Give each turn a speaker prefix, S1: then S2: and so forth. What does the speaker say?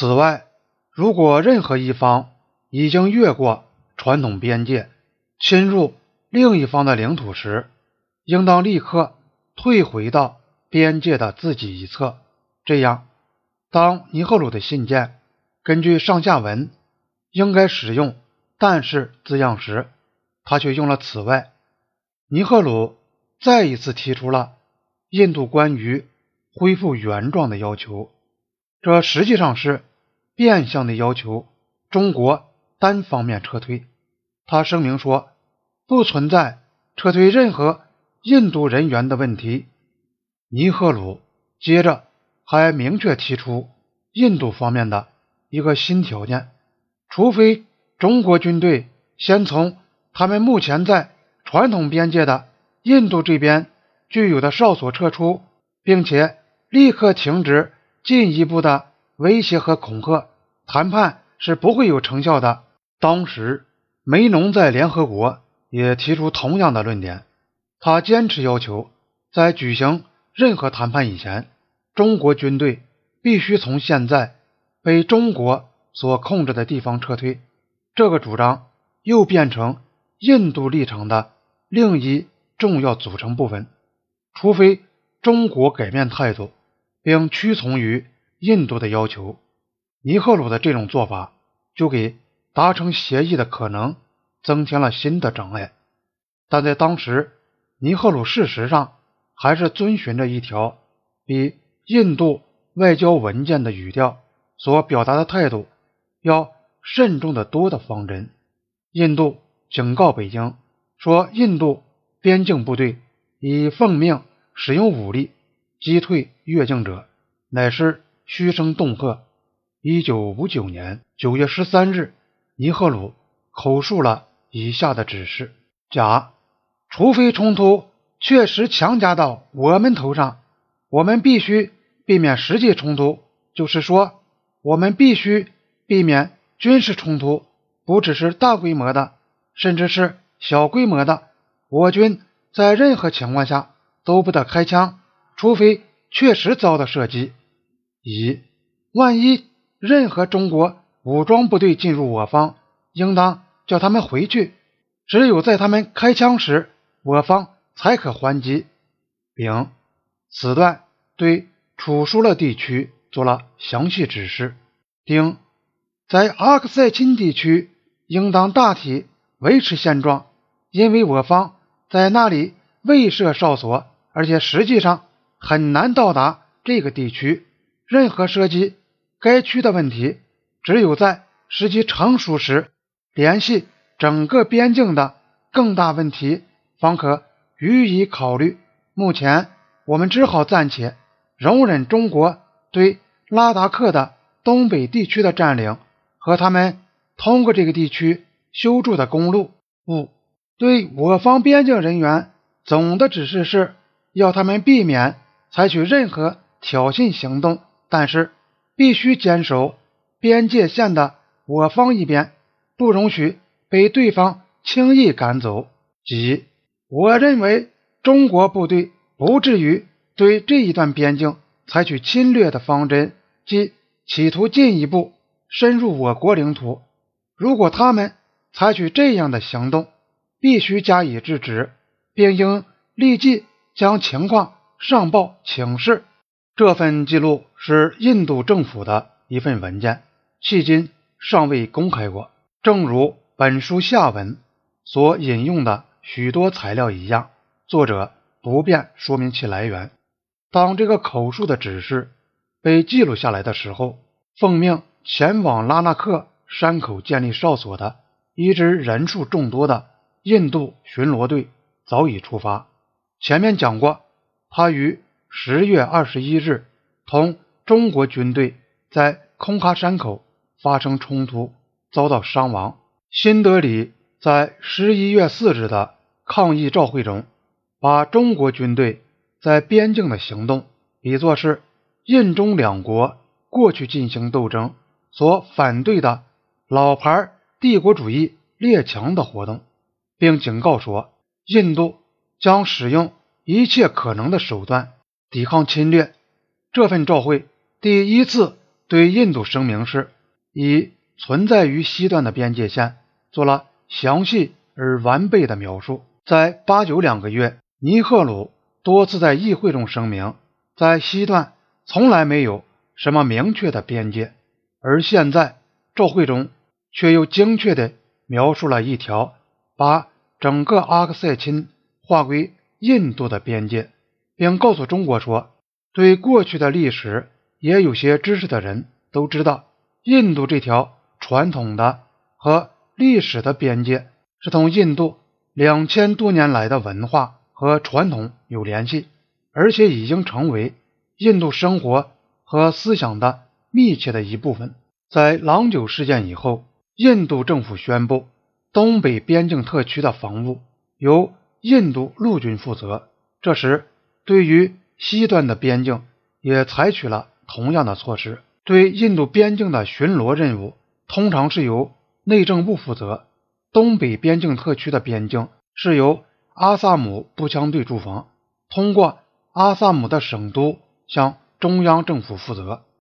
S1: 此外，如果任何一方已经越过传统边界，侵入另一方的领土时，应当立刻退回到边界的自己一侧。这样，当尼赫鲁的信件根据上下文应该使用“但是”字样时，他却用了“此外”。尼赫鲁再一次提出了印度关于恢复原状的要求，这实际上是变相的要求中国单方面撤退。他声明说，不存在撤退任何印度人员的问题。尼赫鲁接着还明确提出印度方面的一个新条件：除非中国军队先从他们目前在传统边界的印度这边具有的哨所撤出，并且立刻停止进一步的威胁和恐吓，谈判是不会有成效的。当时。梅农在联合国也提出同样的论点，他坚持要求，在举行任何谈判以前，中国军队必须从现在被中国所控制的地方撤退。这个主张又变成印度立场的另一重要组成部分。除非中国改变态度，并屈从于印度的要求，尼赫鲁的这种做法就给。达成协议的可能增添了新的障碍，但在当时，尼赫鲁事实上还是遵循着一条比印度外交文件的语调所表达的态度要慎重的多的方针。印度警告北京说，印度边境部队已奉命使用武力击退越境者，乃是嘘声恫吓。一九五九年九月十三日。尼赫鲁口述了以下的指示：甲，除非冲突确实强加到我们头上，我们必须避免实际冲突。就是说，我们必须避免军事冲突，不只是大规模的，甚至是小规模的。我军在任何情况下都不得开枪，除非确实遭到射击。乙，万一任何中国。武装部队进入我方，应当叫他们回去。只有在他们开枪时，我方才可还击。丙，此段对楚舒勒地区做了详细指示。丁，在阿克塞钦地区，应当大体维持现状，因为我方在那里未设哨所，而且实际上很难到达这个地区。任何射击该区的问题。只有在时机成熟时，联系整个边境的更大问题，方可予以考虑。目前，我们只好暂且容忍中国对拉达克的东北地区的占领和他们通过这个地区修筑的公路。五，对我方边境人员总的指示是要他们避免采取任何挑衅行动，但是必须坚守。边界线的我方一边不容许被对方轻易赶走。即我认为中国部队不至于对这一段边境采取侵略的方针，即企图进一步深入我国领土。如果他们采取这样的行动，必须加以制止，并应立即将情况上报请示。这份记录是印度政府的一份文件。迄今尚未公开过。正如本书下文所引用的许多材料一样，作者不便说明其来源。当这个口述的指示被记录下来的时候，奉命前往拉纳克山口建立哨所的一支人数众多的印度巡逻队早已出发。前面讲过，他与十月二十一日同中国军队在空喀山口。发生冲突，遭到伤亡。新德里在十一月四日的抗议照会中，把中国军队在边境的行动比作是印中两国过去进行斗争所反对的老牌帝国主义列强的活动，并警告说，印度将使用一切可能的手段抵抗侵略。这份照会第一次。对印度声明是以存在于西段的边界线做了详细而完备的描述。在八九两个月，尼赫鲁多次在议会中声明，在西段从来没有什么明确的边界，而现在照会中却又精确地描述了一条把整个阿克塞钦划归印度的边界，并告诉中国说，对过去的历史。也有些知识的人都知道，印度这条传统的和历史的边界是同印度两千多年来的文化和传统有联系，而且已经成为印度生活和思想的密切的一部分。在郎酒事件以后，印度政府宣布东北边境特区的防务由印度陆军负责。这时，对于西段的边境也采取了。同样的措施对印度边境的巡逻任务通常是由内政部负责。东北边境特区的边境是由阿萨姆步枪队驻防，通过阿萨姆的省都向中央政府负责。